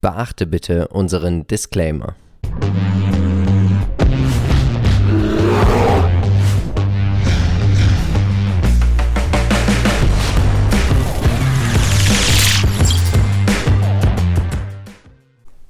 Beachte bitte unseren Disclaimer.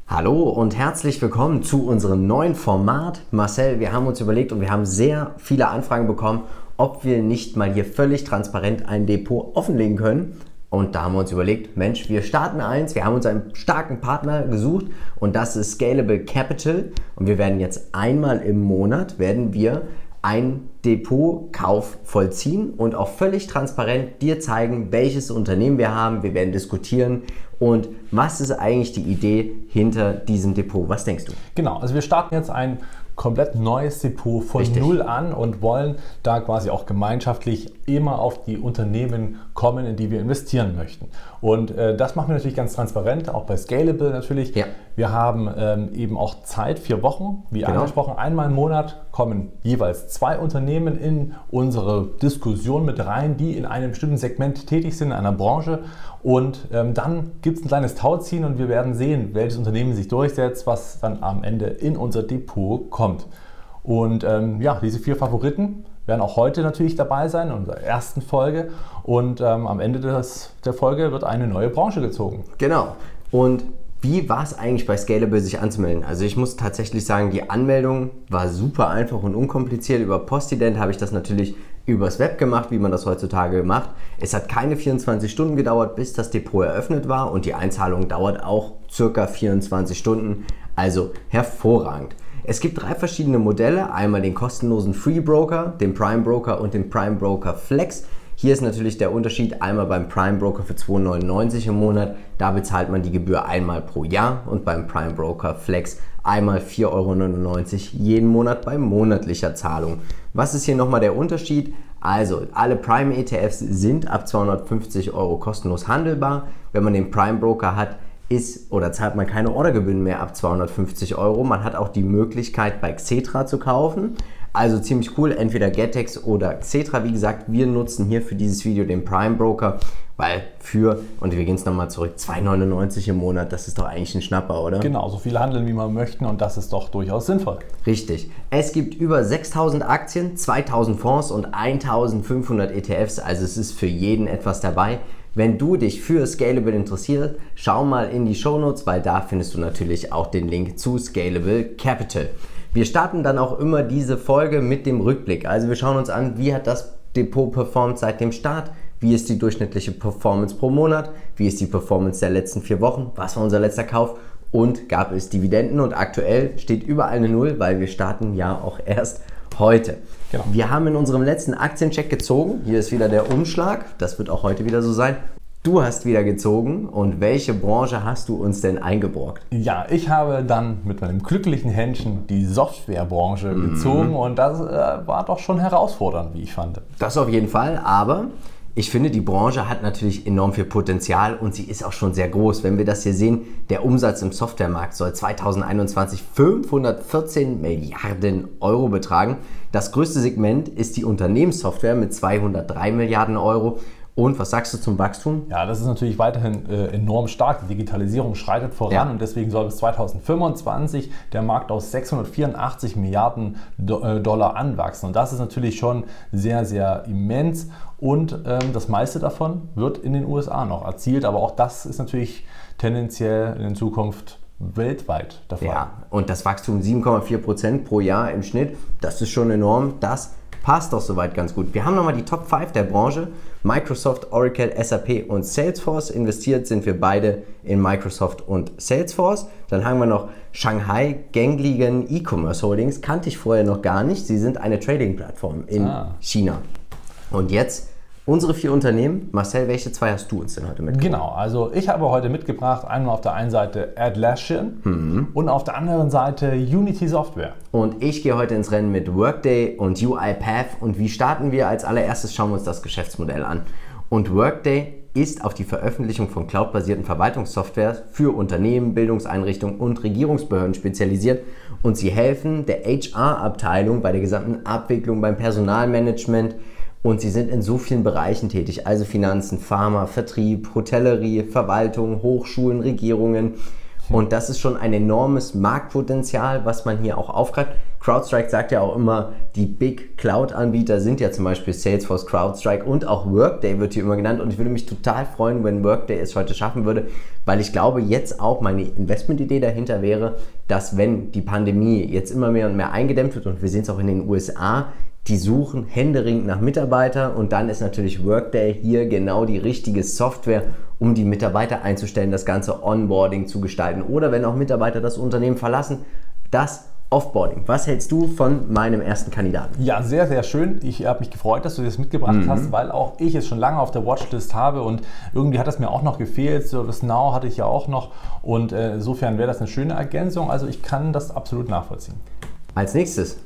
Hallo und herzlich willkommen zu unserem neuen Format. Marcel, wir haben uns überlegt und wir haben sehr viele Anfragen bekommen, ob wir nicht mal hier völlig transparent ein Depot offenlegen können. Und da haben wir uns überlegt, Mensch, wir starten eins, wir haben uns einen starken Partner gesucht und das ist Scalable Capital. Und wir werden jetzt einmal im Monat, werden wir ein Depotkauf vollziehen und auch völlig transparent dir zeigen, welches Unternehmen wir haben. Wir werden diskutieren und was ist eigentlich die Idee hinter diesem Depot. Was denkst du? Genau, also wir starten jetzt ein komplett neues Depot von Richtig. null an und wollen da quasi auch gemeinschaftlich immer auf die Unternehmen kommen, in die wir investieren möchten. Und äh, das machen wir natürlich ganz transparent, auch bei Scalable natürlich. Ja. Wir haben ähm, eben auch Zeit, vier Wochen, wie genau. angesprochen, einmal im Monat kommen jeweils zwei Unternehmen in unsere Diskussion mit rein, die in einem bestimmten Segment tätig sind, in einer Branche. Und ähm, dann gibt es ein kleines Tauziehen und wir werden sehen, welches Unternehmen sich durchsetzt, was dann am Ende in unser Depot kommt. Und ähm, ja, diese vier Favoriten werden auch heute natürlich dabei sein in unserer ersten Folge. Und ähm, am Ende des, der Folge wird eine neue Branche gezogen. Genau. Und wie war es eigentlich bei Scalable sich anzumelden? Also ich muss tatsächlich sagen, die Anmeldung war super einfach und unkompliziert. Über Postident habe ich das natürlich übers Web gemacht, wie man das heutzutage macht. Es hat keine 24 Stunden gedauert, bis das Depot eröffnet war und die Einzahlung dauert auch circa 24 Stunden. Also hervorragend. Es gibt drei verschiedene Modelle. Einmal den kostenlosen Free Broker, den Prime Broker und den Prime Broker Flex. Hier ist natürlich der Unterschied einmal beim Prime Broker für 2,99 im Monat, da bezahlt man die Gebühr einmal pro Jahr und beim Prime Broker Flex einmal 4,99 Euro jeden Monat bei monatlicher Zahlung. Was ist hier nochmal der Unterschied? Also, alle Prime ETFs sind ab 250 Euro kostenlos handelbar. Wenn man den Prime Broker hat, ist oder zahlt man keine Ordergebühren mehr ab 250 Euro. Man hat auch die Möglichkeit bei Xetra zu kaufen. Also ziemlich cool, entweder Getex oder Xetra. Wie gesagt, wir nutzen hier für dieses Video den Prime Broker, weil für, und wir gehen es nochmal zurück, 2,99 im Monat, das ist doch eigentlich ein Schnapper, oder? Genau, so viel handeln, wie man möchten und das ist doch durchaus sinnvoll. Richtig. Es gibt über 6000 Aktien, 2000 Fonds und 1500 ETFs, also es ist für jeden etwas dabei. Wenn du dich für Scalable interessierst, schau mal in die Show Notes, weil da findest du natürlich auch den Link zu Scalable Capital. Wir starten dann auch immer diese Folge mit dem Rückblick. Also wir schauen uns an, wie hat das Depot performt seit dem Start, wie ist die durchschnittliche Performance pro Monat, wie ist die Performance der letzten vier Wochen, was war unser letzter Kauf und gab es Dividenden und aktuell steht überall eine Null, weil wir starten ja auch erst heute. Genau. Wir haben in unserem letzten Aktiencheck gezogen. Hier ist wieder der Umschlag. Das wird auch heute wieder so sein. Du hast wieder gezogen und welche Branche hast du uns denn eingeborgt? Ja, ich habe dann mit meinem glücklichen Händchen die Softwarebranche mhm. gezogen und das äh, war doch schon herausfordernd, wie ich fand. Das auf jeden Fall, aber ich finde, die Branche hat natürlich enorm viel Potenzial und sie ist auch schon sehr groß. Wenn wir das hier sehen, der Umsatz im Softwaremarkt soll 2021 514 Milliarden Euro betragen. Das größte Segment ist die Unternehmenssoftware mit 203 Milliarden Euro und was sagst du zum Wachstum? Ja, das ist natürlich weiterhin äh, enorm stark. Die Digitalisierung schreitet voran ja. und deswegen soll bis 2025 der Markt aus 684 Milliarden Do äh, Dollar anwachsen. Und das ist natürlich schon sehr, sehr immens. Und ähm, das meiste davon wird in den USA noch erzielt. Aber auch das ist natürlich tendenziell in Zukunft weltweit der Fall. Ja, und das Wachstum 7,4 Prozent pro Jahr im Schnitt, das ist schon enorm. Das passt doch soweit ganz gut. Wir haben nochmal die Top 5 der Branche. Microsoft, Oracle, SAP und Salesforce. Investiert sind wir beide in Microsoft und Salesforce. Dann haben wir noch Shanghai Gangligan E-Commerce Holdings. Kannte ich vorher noch gar nicht. Sie sind eine Trading-Plattform in ah. China. Und jetzt Unsere vier Unternehmen, Marcel, welche zwei hast du uns denn heute mitgebracht? Genau, also ich habe heute mitgebracht einmal auf der einen Seite Atlassian mhm. und auf der anderen Seite Unity Software. Und ich gehe heute ins Rennen mit Workday und UiPath. Und wie starten wir? Als allererstes schauen wir uns das Geschäftsmodell an. Und Workday ist auf die Veröffentlichung von cloudbasierten Verwaltungssoftware für Unternehmen, Bildungseinrichtungen und Regierungsbehörden spezialisiert und sie helfen der HR-Abteilung bei der gesamten Abwicklung, beim Personalmanagement, und sie sind in so vielen Bereichen tätig, also Finanzen, Pharma, Vertrieb, Hotellerie, Verwaltung, Hochschulen, Regierungen. Und das ist schon ein enormes Marktpotenzial, was man hier auch aufgreift. CrowdStrike sagt ja auch immer, die Big Cloud-Anbieter sind ja zum Beispiel Salesforce, CrowdStrike und auch Workday wird hier immer genannt. Und ich würde mich total freuen, wenn Workday es heute schaffen würde, weil ich glaube, jetzt auch meine Investmentidee dahinter wäre, dass wenn die Pandemie jetzt immer mehr und mehr eingedämmt wird und wir sehen es auch in den USA, die suchen händeringend nach Mitarbeitern und dann ist natürlich Workday hier genau die richtige Software, um die Mitarbeiter einzustellen, das ganze Onboarding zu gestalten. Oder wenn auch Mitarbeiter das Unternehmen verlassen, das Offboarding. Was hältst du von meinem ersten Kandidaten? Ja, sehr, sehr schön. Ich habe mich gefreut, dass du das mitgebracht mhm. hast, weil auch ich es schon lange auf der Watchlist habe und irgendwie hat das mir auch noch gefehlt. So das Now hatte ich ja auch noch und äh, insofern wäre das eine schöne Ergänzung. Also ich kann das absolut nachvollziehen. Als nächstes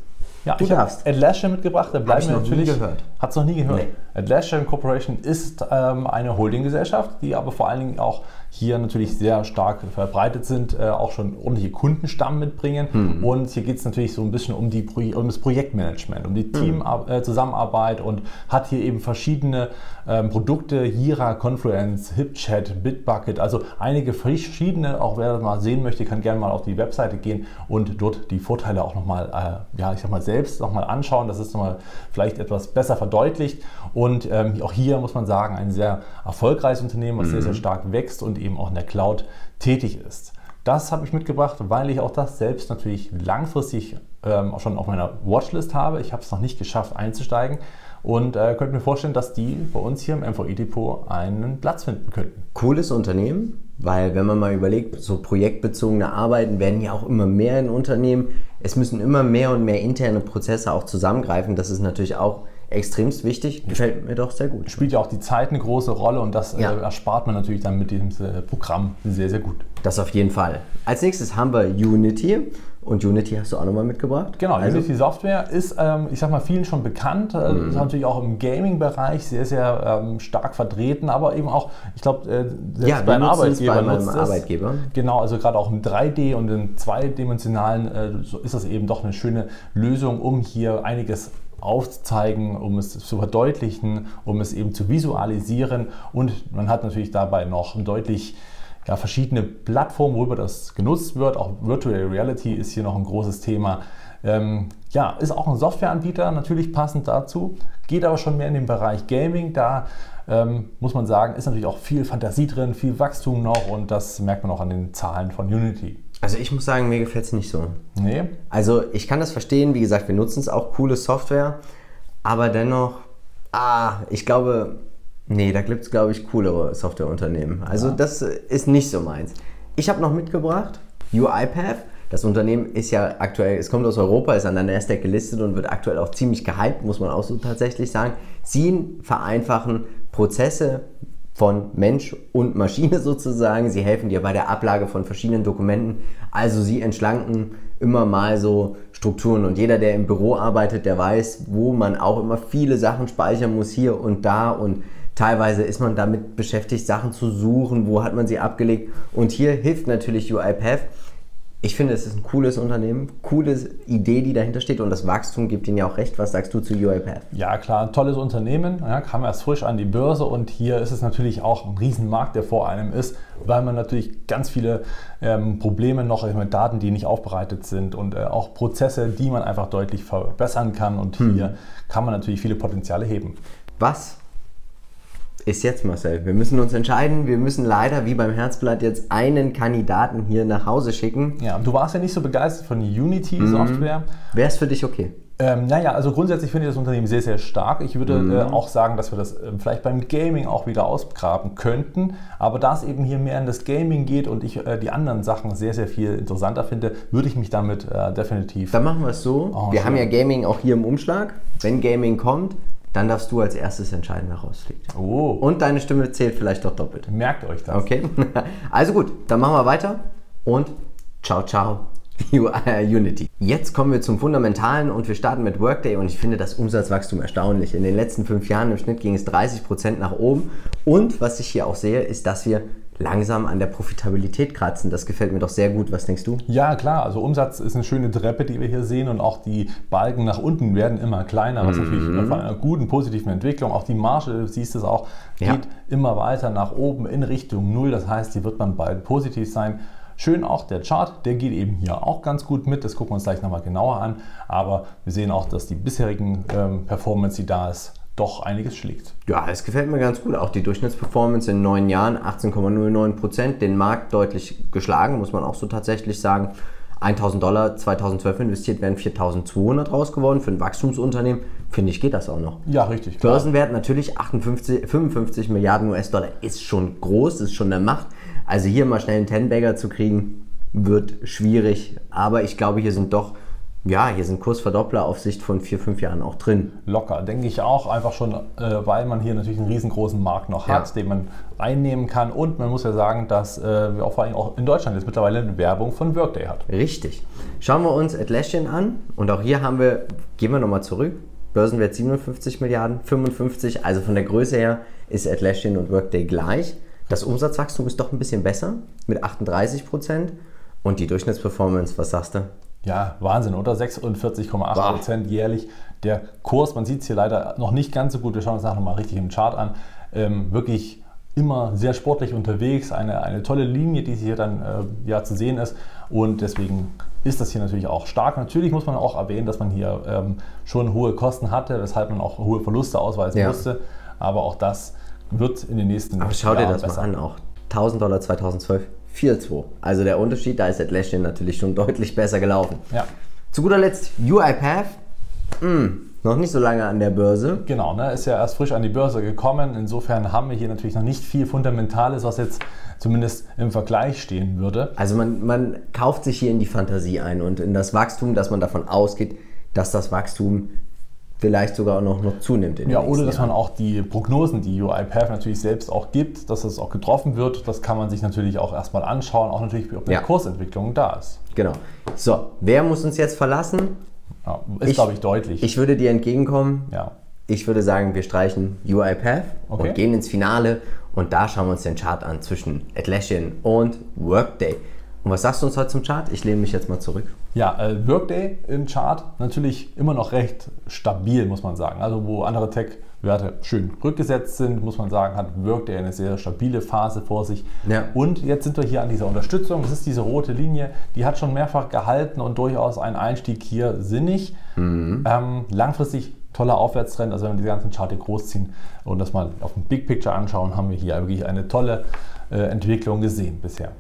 ja, du ich darfst. Atlassian mitgebracht, da bleiben wir natürlich. Nie gehört. Hat es noch nie gehört. Atlassian Corporation ist ähm, eine Holdinggesellschaft, die aber vor allen Dingen auch hier natürlich sehr stark verbreitet sind, äh, auch schon ordentliche Kundenstamm mitbringen. Mhm. Und hier geht es natürlich so ein bisschen um, die, um das Projektmanagement, um die mhm. Teamzusammenarbeit äh, und hat hier eben verschiedene ähm, Produkte, Jira, Confluence, HipChat, Bitbucket, also einige verschiedene, auch wer das mal sehen möchte, kann gerne mal auf die Webseite gehen und dort die Vorteile auch nochmal, äh, ja, ich sag mal, selbst nochmal anschauen. Das ist nochmal vielleicht etwas besser verdeutlicht. Und ähm, auch hier muss man sagen, ein sehr erfolgreiches Unternehmen, was mhm. sehr, sehr stark wächst und eben auch in der Cloud tätig ist. Das habe ich mitgebracht, weil ich auch das selbst natürlich langfristig ähm, schon auf meiner Watchlist habe. Ich habe es noch nicht geschafft einzusteigen und äh, könnte mir vorstellen, dass die bei uns hier im MVI-Depot einen Platz finden könnten. Cooles Unternehmen, weil wenn man mal überlegt, so projektbezogene Arbeiten werden ja auch immer mehr in Unternehmen. Es müssen immer mehr und mehr interne Prozesse auch zusammengreifen. Das ist natürlich auch extremst wichtig. Gefällt mir doch sehr gut. Spielt ja auch die Zeit eine große Rolle und das ja. äh, erspart man natürlich dann mit diesem äh, Programm sehr, sehr gut. Das auf jeden Fall. Als nächstes haben wir Unity. Und Unity hast du auch nochmal mitgebracht? Genau, also, Unity Software ist, ähm, ich sag mal, vielen schon bekannt. Äh, mhm. Ist natürlich auch im Gaming-Bereich sehr, sehr ähm, stark vertreten, aber eben auch, ich glaube, äh, selbst ja, bei einem Arbeitgeber bei nutzt Arbeitgeber. Genau, also gerade auch im 3D und im zweidimensionalen äh, so ist das eben doch eine schöne Lösung, um hier einiges aufzuzeigen, um es zu verdeutlichen, um es eben zu visualisieren und man hat natürlich dabei noch deutlich ja, verschiedene Plattformen, worüber das genutzt wird. Auch Virtual Reality ist hier noch ein großes Thema. Ähm, ja, ist auch ein Softwareanbieter, natürlich passend dazu, geht aber schon mehr in den Bereich Gaming. Da ähm, muss man sagen, ist natürlich auch viel Fantasie drin, viel Wachstum noch und das merkt man auch an den Zahlen von Unity. Also ich muss sagen, mir gefällt es nicht so. Nee. Also ich kann das verstehen, wie gesagt, wir nutzen es auch, coole Software, aber dennoch, ah, ich glaube, nee, da gibt es, glaube ich, coolere Softwareunternehmen. Also ja. das ist nicht so meins. Ich habe noch mitgebracht UiPath. Das Unternehmen ist ja aktuell, es kommt aus Europa, ist an der Nasdaq gelistet und wird aktuell auch ziemlich gehypt, muss man auch so tatsächlich sagen. Sie vereinfachen Prozesse von Mensch und Maschine sozusagen. Sie helfen dir bei der Ablage von verschiedenen Dokumenten. Also sie entschlanken immer mal so Strukturen. Und jeder, der im Büro arbeitet, der weiß, wo man auch immer viele Sachen speichern muss, hier und da. Und teilweise ist man damit beschäftigt, Sachen zu suchen, wo hat man sie abgelegt. Und hier hilft natürlich UiPath ich finde, es ist ein cooles Unternehmen, coole Idee, die dahinter steht und das Wachstum gibt Ihnen ja auch recht. Was sagst du zu UiPath? Ja, klar, ein tolles Unternehmen, ja, kam erst frisch an die Börse und hier ist es natürlich auch ein Riesenmarkt, der vor einem ist, weil man natürlich ganz viele ähm, Probleme noch mit Daten, die nicht aufbereitet sind und äh, auch Prozesse, die man einfach deutlich verbessern kann und hm. hier kann man natürlich viele Potenziale heben. Was ist jetzt, Marcel. Wir müssen uns entscheiden. Wir müssen leider, wie beim Herzblatt, jetzt einen Kandidaten hier nach Hause schicken. Ja, du warst ja nicht so begeistert von Unity-Software. Mhm. Wäre es für dich okay? Ähm, naja, also grundsätzlich finde ich das Unternehmen sehr, sehr stark. Ich würde mhm. äh, auch sagen, dass wir das äh, vielleicht beim Gaming auch wieder ausgraben könnten. Aber da es eben hier mehr in das Gaming geht und ich äh, die anderen Sachen sehr, sehr viel interessanter finde, würde ich mich damit äh, definitiv. Dann machen wir es so. Oh, wir haben ja Gaming auch hier im Umschlag. Wenn Gaming kommt, dann darfst du als erstes entscheiden, wer rausfliegt. Oh. Und deine Stimme zählt vielleicht doch doppelt. Merkt euch das. Okay. Also gut, dann machen wir weiter und ciao, ciao. Unity. Jetzt kommen wir zum Fundamentalen und wir starten mit Workday und ich finde das Umsatzwachstum erstaunlich. In den letzten fünf Jahren im Schnitt ging es 30% nach oben und was ich hier auch sehe, ist, dass wir langsam an der Profitabilität kratzen. Das gefällt mir doch sehr gut. Was denkst du? Ja, klar. Also Umsatz ist eine schöne Treppe, die wir hier sehen und auch die Balken nach unten werden immer kleiner, was mhm. natürlich von einer guten, positiven Entwicklung, auch die Marge, du siehst es auch, geht ja. immer weiter nach oben in Richtung Null. Das heißt, hier wird man bald positiv sein. Schön auch der Chart, der geht eben hier auch ganz gut mit. Das gucken wir uns gleich nochmal genauer an. Aber wir sehen auch, dass die bisherigen ähm, Performance, die da ist, doch einiges schlägt. Ja, es gefällt mir ganz gut. Auch die Durchschnittsperformance in neun Jahren, 18,09 Prozent, den Markt deutlich geschlagen, muss man auch so tatsächlich sagen. 1000 Dollar 2012 investiert, wären 4200 raus geworden. Für ein Wachstumsunternehmen, finde ich, geht das auch noch. Ja, richtig. Klar. Börsenwert natürlich 58, 55 Milliarden US-Dollar ist schon groß, ist schon eine Macht. Also hier mal schnell einen Ten-Bagger zu kriegen, wird schwierig. Aber ich glaube, hier sind doch ja, hier sind Kursverdoppler auf Sicht von vier, fünf Jahren auch drin. Locker, denke ich auch. Einfach schon, äh, weil man hier natürlich einen riesengroßen Markt noch ja. hat, den man einnehmen kann. Und man muss ja sagen, dass äh, wir auch vor allem auch in Deutschland jetzt mittlerweile eine Werbung von Workday hat. Richtig. Schauen wir uns Atlassian an. Und auch hier haben wir, gehen wir nochmal zurück, Börsenwert 57 Milliarden, 55. Also von der Größe her ist Atlassian und Workday gleich. Das Umsatzwachstum ist doch ein bisschen besser mit 38 Prozent. Und die Durchschnittsperformance, was sagst du? Ja, Wahnsinn, oder? 46,8 Prozent jährlich. Der Kurs, man sieht es hier leider noch nicht ganz so gut, wir schauen uns nachher nochmal richtig im Chart an, ähm, wirklich immer sehr sportlich unterwegs, eine, eine tolle Linie, die hier dann äh, ja zu sehen ist und deswegen ist das hier natürlich auch stark. Natürlich muss man auch erwähnen, dass man hier ähm, schon hohe Kosten hatte, weshalb man auch hohe Verluste ausweisen ja. musste, aber auch das wird in den nächsten Jahren Aber schau dir das besser. mal an, auch 1000 Dollar 2012 4-2. Also der Unterschied, da ist Atlassian natürlich schon deutlich besser gelaufen. Ja. Zu guter Letzt UiPath. Hm, noch nicht so lange an der Börse. Genau, ne, ist ja erst frisch an die Börse gekommen. Insofern haben wir hier natürlich noch nicht viel Fundamentales, was jetzt zumindest im Vergleich stehen würde. Also man, man kauft sich hier in die Fantasie ein und in das Wachstum, dass man davon ausgeht, dass das Wachstum vielleicht sogar auch noch, noch zunimmt. ja, oder dass Jahren. man auch die Prognosen, die UiPath natürlich selbst auch gibt, dass es auch getroffen wird, das kann man sich natürlich auch erstmal anschauen, auch natürlich, ob eine ja. Kursentwicklung da ist. Genau. So, wer muss uns jetzt verlassen? Ja, ist, glaube ich, deutlich. Ich würde dir entgegenkommen. Ja. Ich würde sagen, wir streichen UiPath okay. und gehen ins Finale und da schauen wir uns den Chart an zwischen Atlassian und Workday. Und was sagst du uns heute zum Chart? Ich lehne mich jetzt mal zurück. Ja, äh, Workday im Chart natürlich immer noch recht stabil, muss man sagen. Also wo andere Tech-Werte schön rückgesetzt sind, muss man sagen, hat Workday eine sehr stabile Phase vor sich. Ja. Und jetzt sind wir hier an dieser Unterstützung. Das ist diese rote Linie, die hat schon mehrfach gehalten und durchaus ein Einstieg hier sinnig. Mhm. Ähm, langfristig toller Aufwärtstrend. Also wenn wir die ganzen Chart hier großziehen und das mal auf dem Big Picture anschauen, haben wir hier wirklich eine tolle äh, Entwicklung gesehen bisher.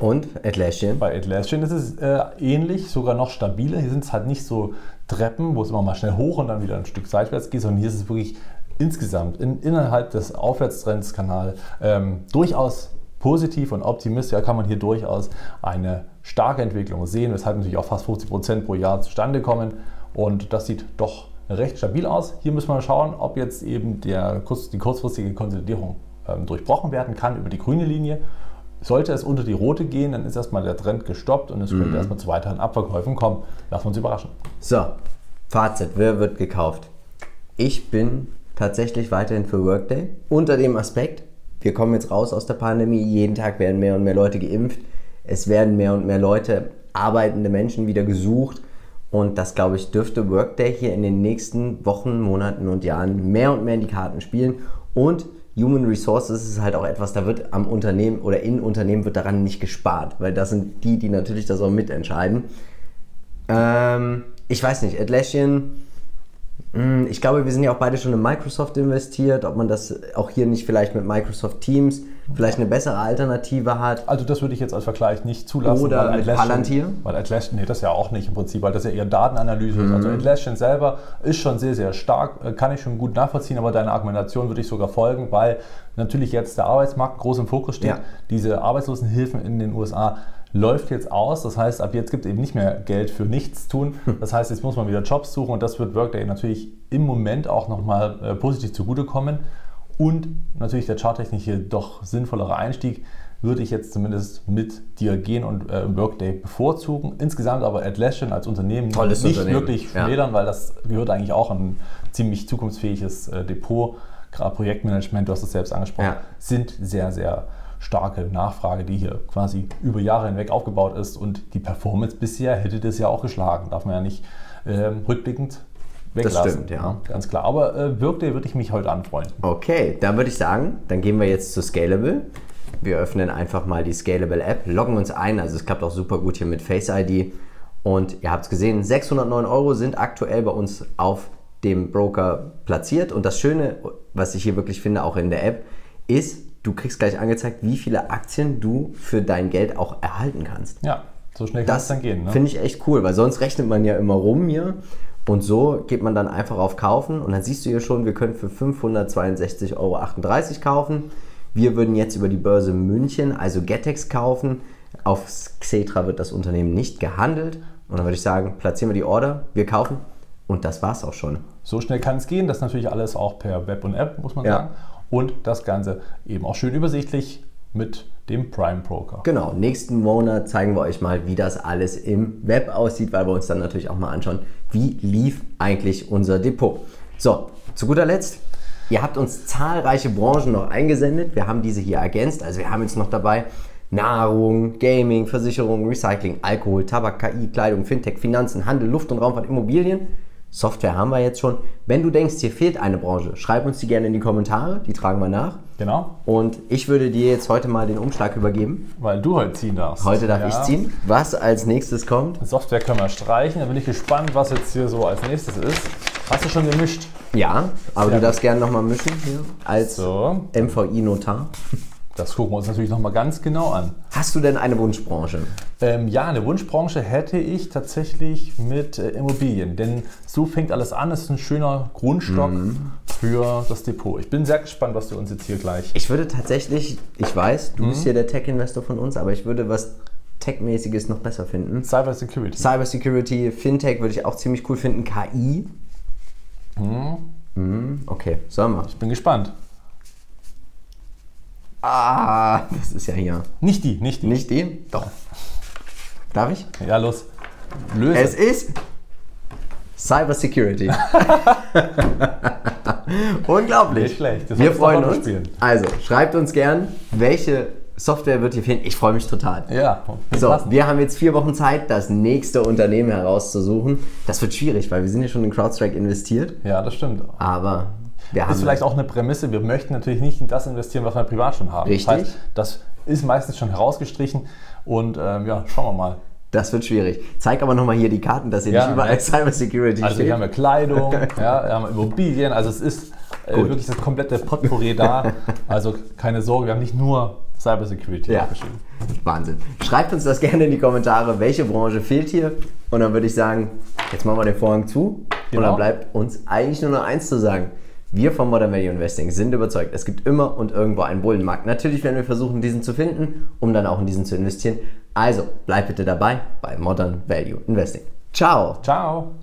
Und Atlassian? Bei Atlassian ist es äh, ähnlich, sogar noch stabiler. Hier sind es halt nicht so Treppen, wo es immer mal schnell hoch und dann wieder ein Stück seitwärts geht, sondern hier ist es wirklich insgesamt in, innerhalb des Aufwärtstrendskanals ähm, durchaus positiv und optimistisch. Ja, kann man hier durchaus eine starke Entwicklung sehen, weshalb natürlich auch fast 50 Prozent pro Jahr zustande kommen. Und das sieht doch recht stabil aus. Hier müssen wir schauen, ob jetzt eben der, die kurzfristige Konsolidierung ähm, durchbrochen werden kann über die grüne Linie sollte es unter die rote gehen, dann ist erstmal der Trend gestoppt und es mhm. könnte erstmal zu weiteren Abverkäufen kommen. Lassen wir uns überraschen. So, Fazit, wer wird gekauft? Ich bin tatsächlich weiterhin für Workday unter dem Aspekt, wir kommen jetzt raus aus der Pandemie, jeden Tag werden mehr und mehr Leute geimpft, es werden mehr und mehr Leute, arbeitende Menschen wieder gesucht und das, glaube ich, dürfte Workday hier in den nächsten Wochen, Monaten und Jahren mehr und mehr in die Karten spielen und Human Resources ist halt auch etwas, da wird am Unternehmen oder in Unternehmen wird daran nicht gespart, weil das sind die, die natürlich das auch mitentscheiden. Ähm, ich weiß nicht, Atlassian ich glaube, wir sind ja auch beide schon in Microsoft investiert, ob man das auch hier nicht vielleicht mit Microsoft Teams vielleicht eine bessere Alternative hat. Also das würde ich jetzt als Vergleich nicht zulassen. Oder mit Palantir? Weil Atlassian, nee, das ja auch nicht im Prinzip, weil das ja eher Datenanalyse mhm. ist. Also mhm. Atlassian selber ist schon sehr, sehr stark, äh, kann ich schon gut nachvollziehen, aber deine Argumentation würde ich sogar folgen, weil natürlich jetzt der Arbeitsmarkt groß im Fokus steht. Ja. Diese Arbeitslosenhilfen in den USA läuft jetzt aus. Das heißt, ab jetzt gibt es eben nicht mehr Geld für nichts tun. Hm. Das heißt, jetzt muss man wieder Jobs suchen und das wird Workday natürlich im Moment auch nochmal äh, positiv zugutekommen. Und natürlich der charttechnisch hier doch sinnvollere Einstieg würde ich jetzt zumindest mit dir gehen und äh, Workday bevorzugen. Insgesamt aber Atlassian als Unternehmen Tolles nicht Unternehmen. wirklich schmälern, ja. weil das gehört eigentlich auch ein ziemlich zukunftsfähiges äh, Depot. Gerade Projektmanagement, du hast es selbst angesprochen, ja. sind sehr, sehr starke Nachfrage, die hier quasi über Jahre hinweg aufgebaut ist. Und die Performance bisher hätte das ja auch geschlagen. Darf man ja nicht ähm, rückblickend weglassen. Das stimmt, ja. ja ganz klar. Aber äh, Workday würde ich mich heute anfreunden. Okay, dann würde ich sagen, dann gehen wir jetzt zu Scalable. Wir öffnen einfach mal die Scalable App, loggen uns ein. Also es klappt auch super gut hier mit Face ID. Und ihr habt es gesehen, 609 Euro sind aktuell bei uns auf dem Broker platziert. Und das Schöne, was ich hier wirklich finde, auch in der App, ist, du kriegst gleich angezeigt, wie viele Aktien du für dein Geld auch erhalten kannst. Ja, so schnell kann es dann gehen. Ne? Finde ich echt cool, weil sonst rechnet man ja immer rum hier. Und so geht man dann einfach auf Kaufen und dann siehst du hier schon, wir können für 562,38 Euro kaufen. Wir würden jetzt über die Börse München, also Getex, kaufen. Auf Xetra wird das Unternehmen nicht gehandelt. Und dann würde ich sagen, platzieren wir die Order, wir kaufen und das war's auch schon. So schnell kann es gehen. Das ist natürlich alles auch per Web und App, muss man ja. sagen. Und das Ganze eben auch schön übersichtlich mit dem Prime Broker. Genau, nächsten Monat zeigen wir euch mal, wie das alles im Web aussieht, weil wir uns dann natürlich auch mal anschauen, wie lief eigentlich unser Depot. So, zu guter Letzt, ihr habt uns zahlreiche Branchen noch eingesendet. Wir haben diese hier ergänzt. Also wir haben jetzt noch dabei Nahrung, Gaming, Versicherung, Recycling, Alkohol, Tabak, KI, Kleidung, Fintech, Finanzen, Handel, Luft- und Raumfahrt, Immobilien. Software haben wir jetzt schon. Wenn du denkst, hier fehlt eine Branche, schreib uns die gerne in die Kommentare, die tragen wir nach. Genau. Und ich würde dir jetzt heute mal den Umschlag übergeben. Weil du heute ziehen darfst. Heute darf ja. ich ziehen. Was als nächstes kommt? Software können wir streichen. Da bin ich gespannt, was jetzt hier so als nächstes ist. Hast du schon gemischt? Ja, aber Sehr du darfst gerne nochmal mischen hier als so. MVI-Notar. Das gucken wir uns natürlich nochmal ganz genau an. Hast du denn eine Wunschbranche? Ähm, ja, eine Wunschbranche hätte ich tatsächlich mit äh, Immobilien. Denn so fängt alles an. Es ist ein schöner Grundstock mhm. für das Depot. Ich bin sehr gespannt, was du uns jetzt hier gleich. Ich würde tatsächlich, ich weiß, du mhm. bist hier der Tech-Investor von uns, aber ich würde was Tech-mäßiges noch besser finden. Cyber Security. Cyber Security, Fintech würde ich auch ziemlich cool finden. KI. Mhm. Mhm. Okay, sollen wir. Ich bin gespannt. Ah, das ist ja hier. Nicht die, nicht die. Nicht die? Doch. Darf ich? Ja, los. Löse. Es ist Cyber Security. Unglaublich. Nicht schlecht. Das Wir freuen uns. Spielen. Also, schreibt uns gern, welche Software wird hier fehlen. Ich freue mich total. Ja. So, passen. wir haben jetzt vier Wochen Zeit, das nächste Unternehmen herauszusuchen. Das wird schwierig, weil wir sind ja schon in CrowdStrike investiert. Ja, das stimmt. Aber wir ist vielleicht auch eine Prämisse. Wir möchten natürlich nicht in das investieren, was wir privat schon haben. Richtig. Das, heißt, das ist meistens schon herausgestrichen und ähm, ja, schauen wir mal. Das wird schwierig. Zeig aber nochmal hier die Karten, dass ihr ja, nicht überall Cyber Security Also steht. wir haben ja Kleidung, ja, wir haben Immobilien, also es ist äh, wirklich das komplette Potpourri da. Also keine Sorge, wir haben nicht nur Cyber Security ja. aufgeschrieben. Wahnsinn. Schreibt uns das gerne in die Kommentare, welche Branche fehlt hier. Und dann würde ich sagen, jetzt machen wir den Vorhang zu. Genau. Und dann genau. bleibt uns eigentlich nur noch eins zu sagen. Wir von Modern Value Investing sind überzeugt, es gibt immer und irgendwo einen Bullenmarkt. Natürlich werden wir versuchen, diesen zu finden, um dann auch in diesen zu investieren. Also bleib bitte dabei bei Modern Value Investing. Ciao. Ciao.